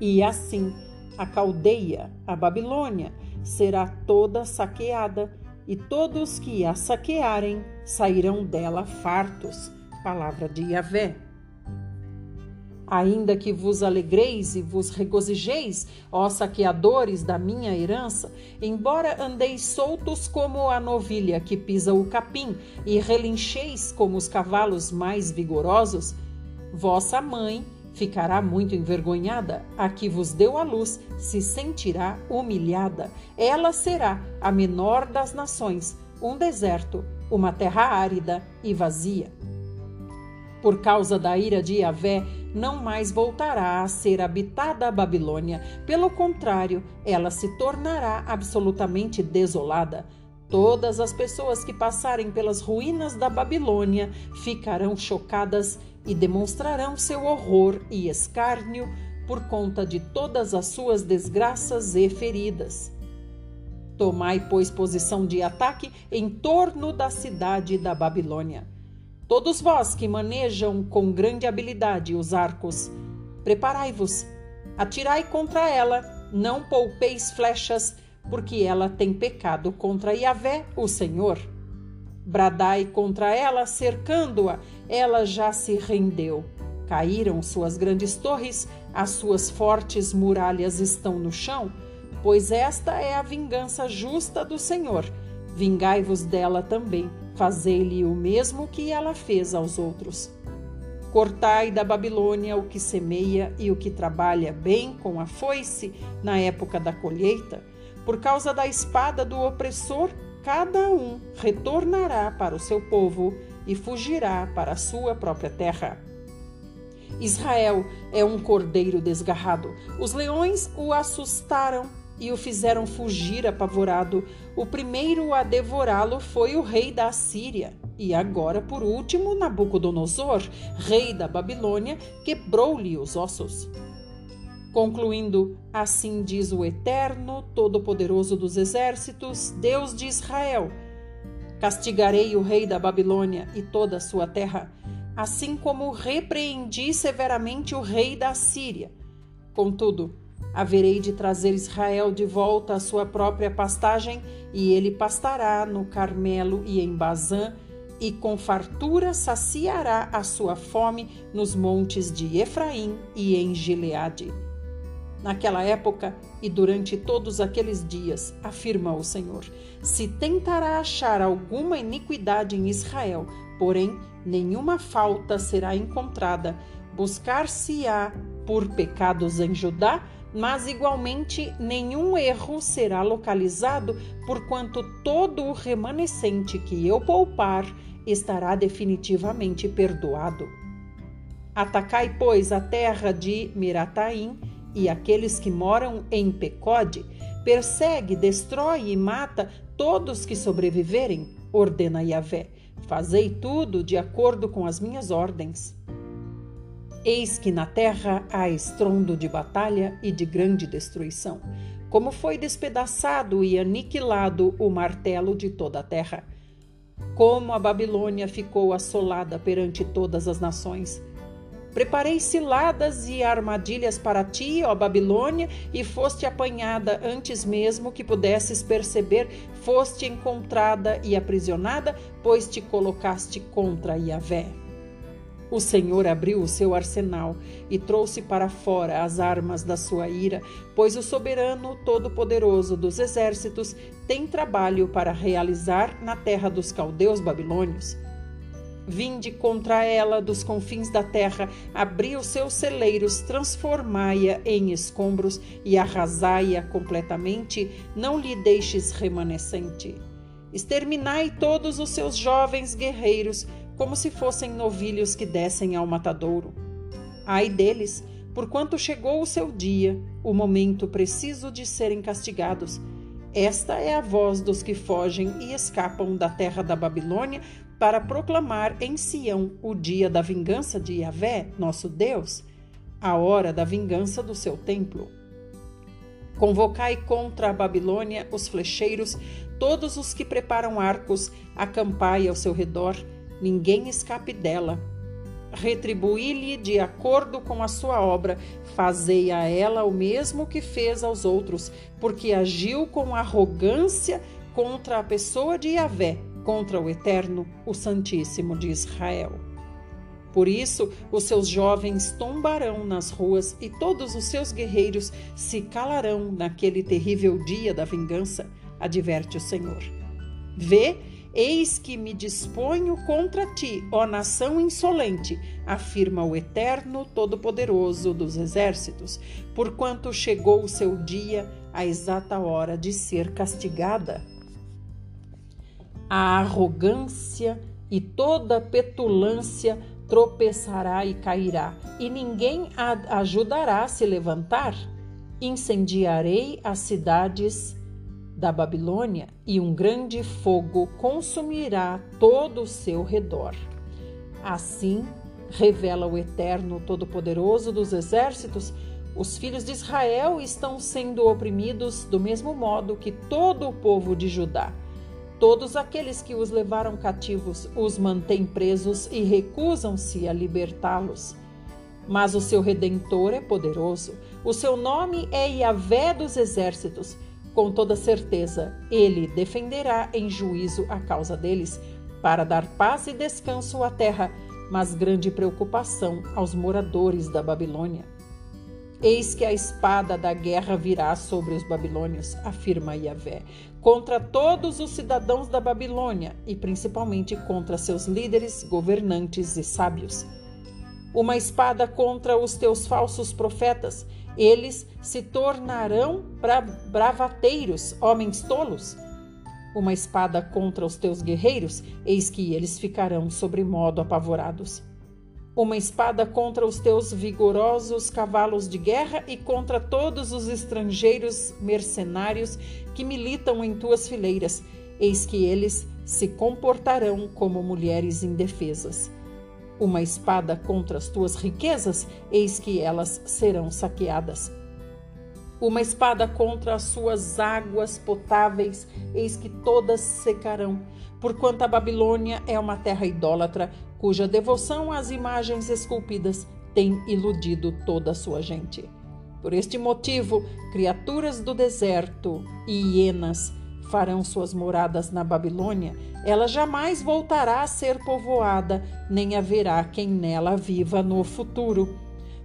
E assim, a Caldeia, a Babilônia, será toda saqueada, e todos que a saquearem sairão dela fartos. Palavra de Yahvé. Ainda que vos alegreis e vos regozijeis, ó saqueadores da minha herança, embora andeis soltos como a novilha que pisa o capim e relincheis como os cavalos mais vigorosos, vossa mãe Ficará muito envergonhada, a que vos deu a luz se sentirá humilhada. Ela será a menor das nações, um deserto, uma terra árida e vazia. Por causa da ira de Yahvé, não mais voltará a ser habitada a Babilônia. Pelo contrário, ela se tornará absolutamente desolada. Todas as pessoas que passarem pelas ruínas da Babilônia ficarão chocadas e demonstrarão seu horror e escárnio por conta de todas as suas desgraças e feridas. Tomai, pois, posição de ataque em torno da cidade da Babilônia. Todos vós que manejam com grande habilidade os arcos, preparai-vos, atirai contra ela, não poupeis flechas, porque ela tem pecado contra Yahvé, o Senhor. Bradai contra ela, cercando-a, ela já se rendeu. Caíram suas grandes torres, as suas fortes muralhas estão no chão, pois esta é a vingança justa do Senhor. Vingai-vos dela também, fazei-lhe o mesmo que ela fez aos outros. Cortai da Babilônia o que semeia e o que trabalha bem com a foice na época da colheita, por causa da espada do opressor cada um retornará para o seu povo e fugirá para a sua própria terra. Israel é um cordeiro desgarrado. Os leões o assustaram e o fizeram fugir apavorado. O primeiro a devorá-lo foi o rei da Assíria. E agora, por último, Nabucodonosor, rei da Babilônia, quebrou-lhe os ossos concluindo: Assim diz o Eterno, Todo-Poderoso dos Exércitos, Deus de Israel: Castigarei o rei da Babilônia e toda a sua terra, assim como repreendi severamente o rei da Síria. Contudo, haverei de trazer Israel de volta à sua própria pastagem, e ele pastará no Carmelo e em Bazã, e com fartura saciará a sua fome nos montes de Efraim e em Gileade Naquela época e durante todos aqueles dias, afirma o Senhor, se tentará achar alguma iniquidade em Israel, porém nenhuma falta será encontrada, buscar-se-á por pecados em Judá, mas igualmente nenhum erro será localizado, porquanto todo o remanescente que eu poupar estará definitivamente perdoado. Atacai, pois, a terra de Mirataim e aqueles que moram em Pecode, persegue, destrói e mata todos que sobreviverem, ordena Yahvé. Fazei tudo de acordo com as minhas ordens. Eis que na terra há estrondo de batalha e de grande destruição, como foi despedaçado e aniquilado o martelo de toda a terra. Como a Babilônia ficou assolada perante todas as nações. Preparei ciladas e armadilhas para ti, ó Babilônia, e foste apanhada antes mesmo que pudesses perceber, foste encontrada e aprisionada, pois te colocaste contra Yahvé. O Senhor abriu o seu arsenal e trouxe para fora as armas da sua ira, pois o soberano todo-poderoso dos exércitos tem trabalho para realizar na terra dos caldeus babilônios. Vinde contra ela dos confins da terra, abri os seus celeiros, transformai-a em escombros e arrasai-a completamente, não lhe deixes remanescente. Exterminai todos os seus jovens guerreiros, como se fossem novilhos que descem ao matadouro. Ai deles, porquanto chegou o seu dia, o momento preciso de serem castigados. Esta é a voz dos que fogem e escapam da terra da Babilônia para proclamar em Sião o dia da vingança de Yahvé, nosso Deus, a hora da vingança do seu templo. Convocai contra a Babilônia os flecheiros, todos os que preparam arcos, acampai ao seu redor, ninguém escape dela. Retribuí-lhe de acordo com a sua obra, fazei a ela o mesmo que fez aos outros, porque agiu com arrogância contra a pessoa de Yahvé, contra o Eterno, o Santíssimo de Israel. Por isso, os seus jovens tombarão nas ruas e todos os seus guerreiros se calarão naquele terrível dia da vingança, adverte o Senhor. Vê Eis que me disponho contra ti, ó nação insolente, afirma o Eterno Todo-Poderoso dos Exércitos, porquanto chegou o seu dia, a exata hora de ser castigada. A arrogância e toda petulância tropeçará e cairá, e ninguém a ajudará a se levantar. Incendiarei as cidades da Babilônia e um grande fogo consumirá todo o seu redor. Assim, revela o Eterno Todo-Poderoso dos Exércitos, os filhos de Israel estão sendo oprimidos do mesmo modo que todo o povo de Judá. Todos aqueles que os levaram cativos os mantêm presos e recusam-se a libertá-los. Mas o seu redentor é poderoso, o seu nome é Yahvé dos Exércitos com toda certeza, ele defenderá em juízo a causa deles, para dar paz e descanso à terra, mas grande preocupação aos moradores da Babilônia. Eis que a espada da guerra virá sobre os babilônios, afirma Yahvé, contra todos os cidadãos da Babilônia e principalmente contra seus líderes, governantes e sábios. Uma espada contra os teus falsos profetas eles se tornarão bravateiros, homens tolos. Uma espada contra os teus guerreiros, eis que eles ficarão sobremodo apavorados. Uma espada contra os teus vigorosos cavalos de guerra e contra todos os estrangeiros mercenários que militam em tuas fileiras, eis que eles se comportarão como mulheres indefesas uma espada contra as tuas riquezas, eis que elas serão saqueadas. Uma espada contra as suas águas potáveis, eis que todas secarão. Porquanto a Babilônia é uma terra idólatra, cuja devoção às imagens esculpidas tem iludido toda a sua gente. Por este motivo, criaturas do deserto e hienas farão suas moradas na Babilônia, ela jamais voltará a ser povoada, nem haverá quem nela viva no futuro.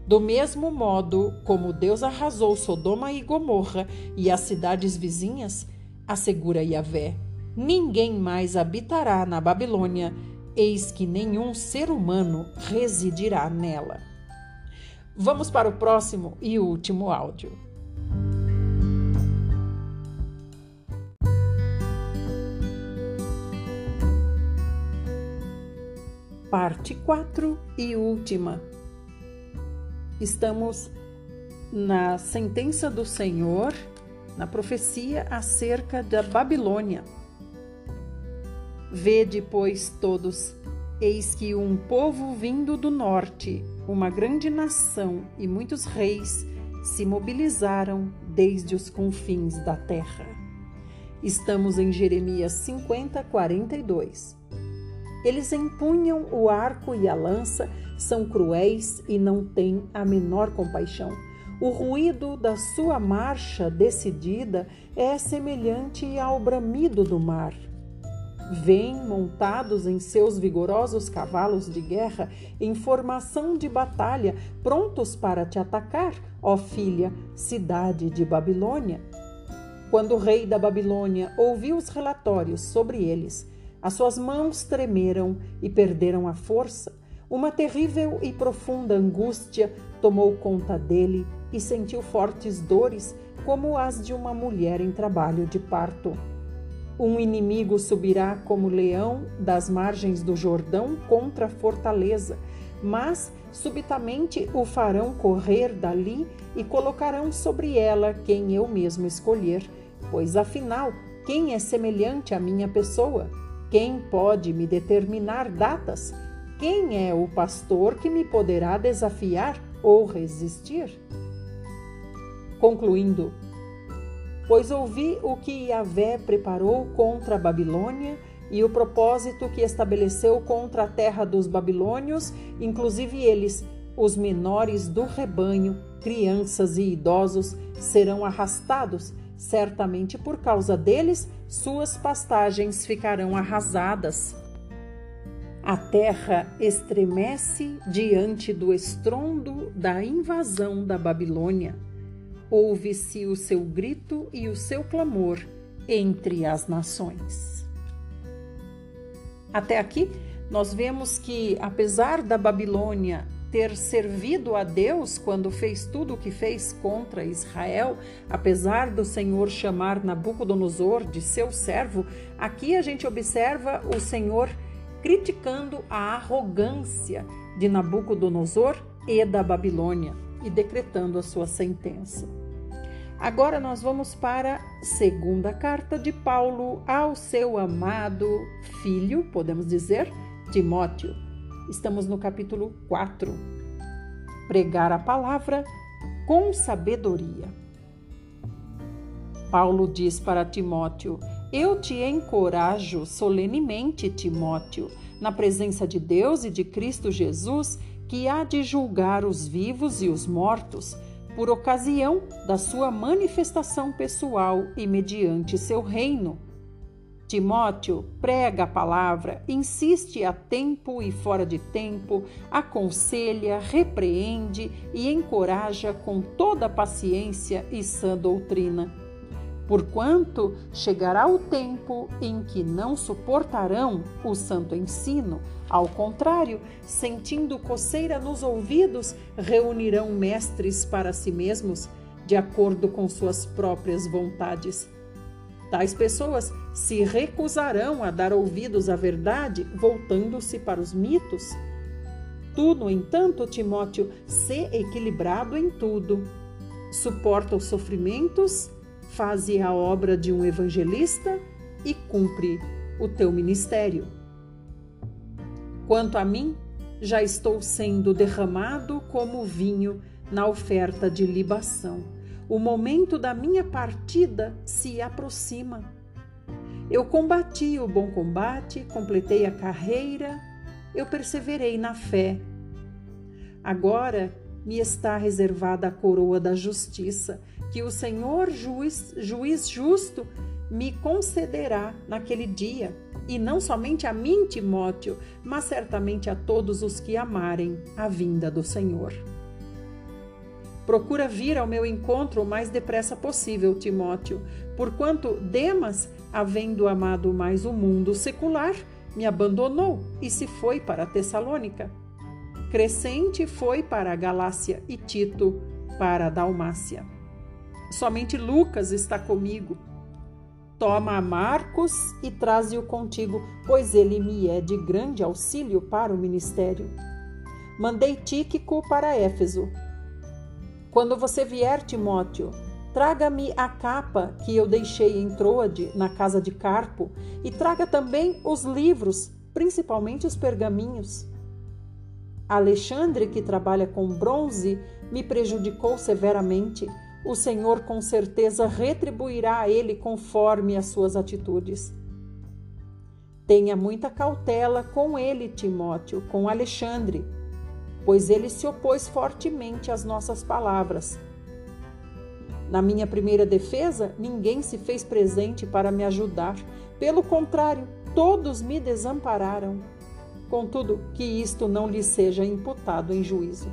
Do mesmo modo como Deus arrasou Sodoma e Gomorra e as cidades vizinhas, assegura Yahvé, ninguém mais habitará na Babilônia, eis que nenhum ser humano residirá nela. Vamos para o próximo e último áudio. Parte 4 e última. Estamos na sentença do Senhor, na profecia acerca da Babilônia. Vede, pois, todos, eis que um povo vindo do norte, uma grande nação e muitos reis se mobilizaram desde os confins da terra. Estamos em Jeremias 50, 42. Eles empunham o arco e a lança, são cruéis e não têm a menor compaixão. O ruído da sua marcha decidida é semelhante ao bramido do mar. Vêm montados em seus vigorosos cavalos de guerra, em formação de batalha, prontos para te atacar, ó filha, cidade de Babilônia. Quando o rei da Babilônia ouviu os relatórios sobre eles, as suas mãos tremeram e perderam a força. Uma terrível e profunda angústia tomou conta dele e sentiu fortes dores, como as de uma mulher em trabalho de parto. Um inimigo subirá como leão das margens do Jordão contra a fortaleza, mas subitamente o farão correr dali e colocarão sobre ela quem eu mesmo escolher, pois afinal, quem é semelhante à minha pessoa? Quem pode me determinar datas? Quem é o pastor que me poderá desafiar ou resistir? Concluindo, pois ouvi o que Yahvé preparou contra a Babilônia e o propósito que estabeleceu contra a terra dos babilônios, inclusive eles, os menores do rebanho, crianças e idosos, serão arrastados Certamente por causa deles, suas pastagens ficarão arrasadas. A terra estremece diante do estrondo da invasão da Babilônia. Ouve-se o seu grito e o seu clamor entre as nações. Até aqui, nós vemos que, apesar da Babilônia ter servido a Deus quando fez tudo o que fez contra Israel, apesar do Senhor chamar Nabucodonosor de seu servo, aqui a gente observa o Senhor criticando a arrogância de Nabucodonosor e da Babilônia e decretando a sua sentença. Agora nós vamos para a segunda carta de Paulo ao seu amado filho, podemos dizer, Timóteo Estamos no capítulo 4. Pregar a palavra com sabedoria. Paulo diz para Timóteo: Eu te encorajo solenemente, Timóteo, na presença de Deus e de Cristo Jesus, que há de julgar os vivos e os mortos, por ocasião da sua manifestação pessoal e mediante seu reino Timóteo prega a palavra, insiste a tempo e fora de tempo, aconselha, repreende e encoraja com toda paciência e sã doutrina. Porquanto chegará o tempo em que não suportarão o santo ensino, ao contrário, sentindo coceira nos ouvidos, reunirão mestres para si mesmos, de acordo com suas próprias vontades Tais pessoas se recusarão a dar ouvidos à verdade, voltando-se para os mitos. Tu, no entanto, Timóteo, sê equilibrado em tudo. Suporta os sofrimentos, faze a obra de um evangelista e cumpre o teu ministério. Quanto a mim, já estou sendo derramado como vinho na oferta de libação o momento da minha partida se aproxima. Eu combati o bom combate, completei a carreira, eu perseverei na fé. Agora me está reservada a coroa da justiça, que o Senhor, juiz, juiz justo, me concederá naquele dia, e não somente a mim, Timóteo, mas certamente a todos os que amarem a vinda do Senhor. Procura vir ao meu encontro o mais depressa possível, Timóteo, porquanto Demas, havendo amado mais o mundo secular, me abandonou e se foi para Tessalônica. Crescente foi para a Galácia e Tito para a Dalmácia. Somente Lucas está comigo. Toma Marcos e traze-o contigo, pois ele me é de grande auxílio para o ministério. Mandei Tíquico para Éfeso quando você vier, Timóteo, traga-me a capa que eu deixei em Troade, na casa de Carpo, e traga também os livros, principalmente os pergaminhos. Alexandre, que trabalha com bronze, me prejudicou severamente. O Senhor com certeza retribuirá a ele conforme as suas atitudes. Tenha muita cautela com ele, Timóteo, com Alexandre pois ele se opôs fortemente às nossas palavras. Na minha primeira defesa, ninguém se fez presente para me ajudar. Pelo contrário, todos me desampararam. Contudo, que isto não lhe seja imputado em juízo.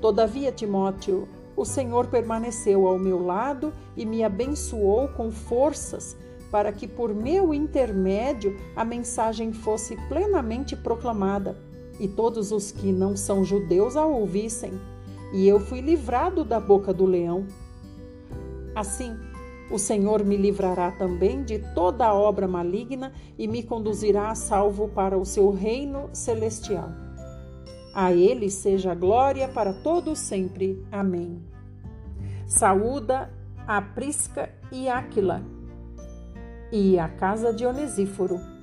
Todavia, Timóteo, o Senhor permaneceu ao meu lado e me abençoou com forças para que por meu intermédio a mensagem fosse plenamente proclamada e todos os que não são judeus a ouvissem, e eu fui livrado da boca do leão. Assim, o Senhor me livrará também de toda obra maligna e me conduzirá a salvo para o seu reino celestial. A ele seja glória para todos sempre. Amém. Saúda a Prisca e Áquila e a casa de Onesíforo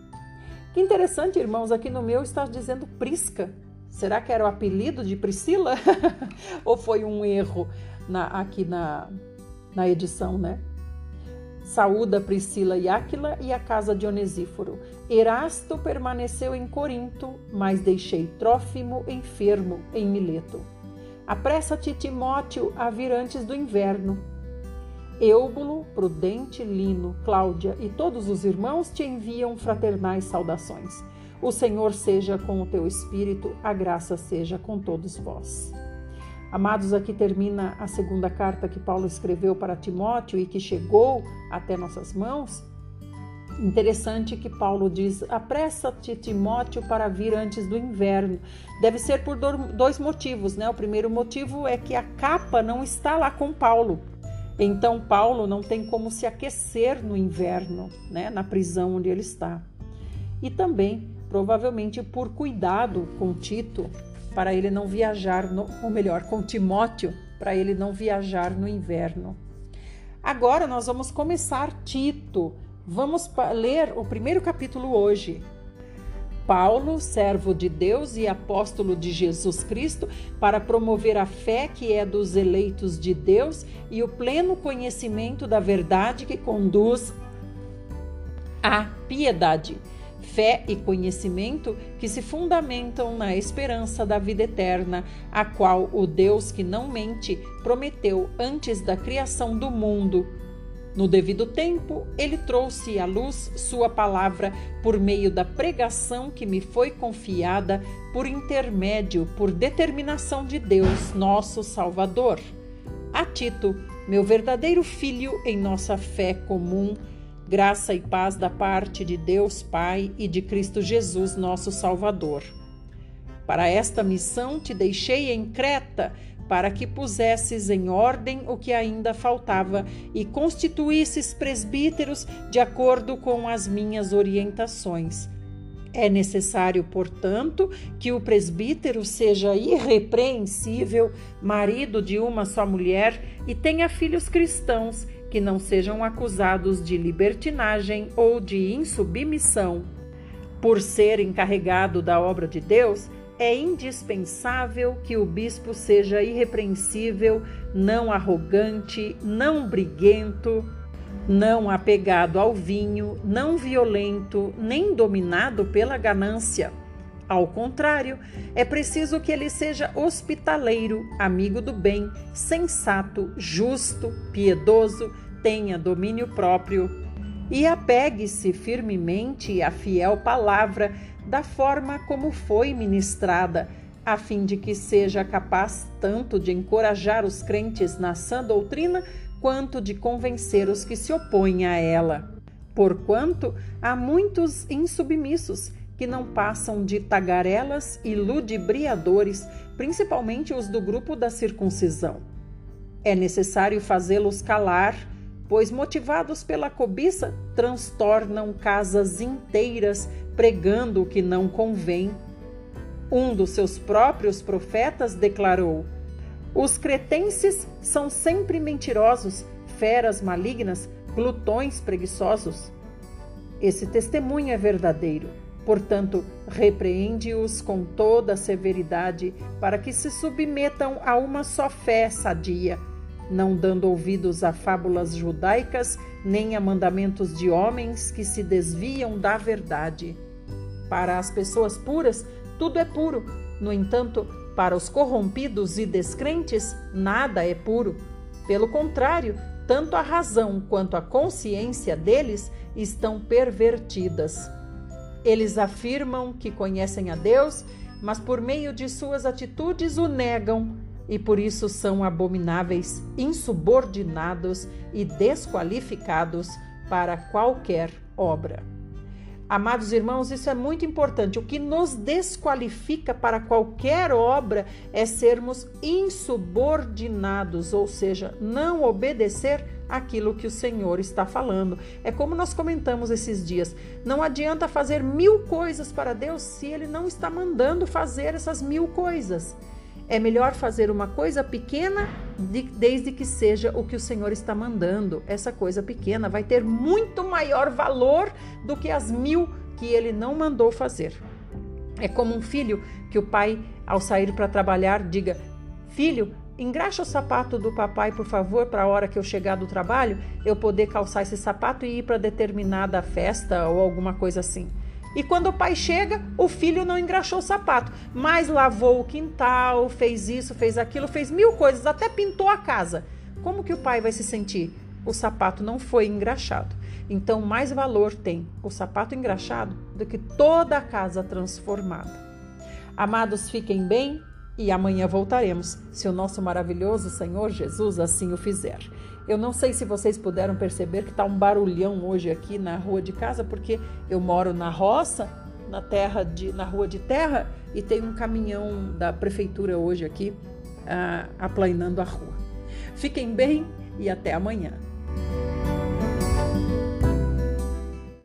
que interessante, irmãos, aqui no meu está dizendo Prisca. Será que era o apelido de Priscila? Ou foi um erro na, aqui na, na edição, né? Saúda Priscila e Áquila e a casa de Onesíforo. Erasto permaneceu em Corinto, mas deixei Trófimo enfermo em Mileto. Apressa-te, Timóteo, a vir antes do inverno Eúbulo, Prudente, Lino, Cláudia e todos os irmãos te enviam fraternais saudações. O Senhor seja com o teu espírito, a graça seja com todos vós. Amados, aqui termina a segunda carta que Paulo escreveu para Timóteo e que chegou até nossas mãos. Interessante que Paulo diz: apressa-te, Timóteo, para vir antes do inverno. Deve ser por dois motivos, né? O primeiro motivo é que a capa não está lá com Paulo. Então Paulo não tem como se aquecer no inverno, né, na prisão onde ele está. E também, provavelmente por cuidado com Tito, para ele não viajar, no, ou melhor, com Timóteo, para ele não viajar no inverno. Agora nós vamos começar Tito. Vamos ler o primeiro capítulo hoje, Paulo, servo de Deus e apóstolo de Jesus Cristo, para promover a fé que é dos eleitos de Deus e o pleno conhecimento da verdade que conduz à piedade. Fé e conhecimento que se fundamentam na esperança da vida eterna, a qual o Deus que não mente prometeu antes da criação do mundo no devido tempo, ele trouxe à luz sua palavra por meio da pregação que me foi confiada por intermédio, por determinação de Deus, nosso Salvador. A Tito, meu verdadeiro filho em nossa fé comum, graça e paz da parte de Deus Pai e de Cristo Jesus, nosso Salvador. Para esta missão te deixei em Creta para que pusesses em ordem o que ainda faltava e constituísses presbíteros de acordo com as minhas orientações. É necessário, portanto, que o presbítero seja irrepreensível, marido de uma só mulher e tenha filhos cristãos que não sejam acusados de libertinagem ou de insubmissão. Por ser encarregado da obra de Deus, é indispensável que o bispo seja irrepreensível, não arrogante, não briguento, não apegado ao vinho, não violento, nem dominado pela ganância. Ao contrário, é preciso que ele seja hospitaleiro, amigo do bem, sensato, justo, piedoso, tenha domínio próprio e apegue-se firmemente à fiel palavra da forma como foi ministrada, a fim de que seja capaz tanto de encorajar os crentes na sã doutrina, quanto de convencer os que se opõem a ela. Porquanto há muitos insubmissos que não passam de tagarelas e ludibriadores, principalmente os do grupo da circuncisão. É necessário fazê-los calar, pois, motivados pela cobiça, transtornam casas inteiras pregando o que não convém. Um dos seus próprios profetas declarou: Os cretenses são sempre mentirosos, feras malignas, glutões preguiçosos. Esse testemunho é verdadeiro. Portanto, repreende-os com toda a severidade, para que se submetam a uma só fé sadia, não dando ouvidos a fábulas judaicas, nem a mandamentos de homens que se desviam da verdade. Para as pessoas puras, tudo é puro. No entanto, para os corrompidos e descrentes, nada é puro. Pelo contrário, tanto a razão quanto a consciência deles estão pervertidas. Eles afirmam que conhecem a Deus, mas por meio de suas atitudes o negam e por isso são abomináveis, insubordinados e desqualificados para qualquer obra. Amados irmãos, isso é muito importante. O que nos desqualifica para qualquer obra é sermos insubordinados, ou seja, não obedecer aquilo que o Senhor está falando. É como nós comentamos esses dias: não adianta fazer mil coisas para Deus se Ele não está mandando fazer essas mil coisas. É melhor fazer uma coisa pequena de, desde que seja o que o Senhor está mandando. Essa coisa pequena vai ter muito maior valor do que as mil que ele não mandou fazer. É como um filho que o pai, ao sair para trabalhar, diga: Filho, engraxa o sapato do papai, por favor, para a hora que eu chegar do trabalho, eu poder calçar esse sapato e ir para determinada festa ou alguma coisa assim. E quando o pai chega, o filho não engraxou o sapato, mas lavou o quintal, fez isso, fez aquilo, fez mil coisas, até pintou a casa. Como que o pai vai se sentir? O sapato não foi engraxado. Então, mais valor tem o sapato engraxado do que toda a casa transformada. Amados, fiquem bem e amanhã voltaremos, se o nosso maravilhoso Senhor Jesus assim o fizer. Eu não sei se vocês puderam perceber que está um barulhão hoje aqui na rua de casa, porque eu moro na roça, na terra de, na rua de terra, e tem um caminhão da prefeitura hoje aqui uh, aplanando a rua. Fiquem bem e até amanhã.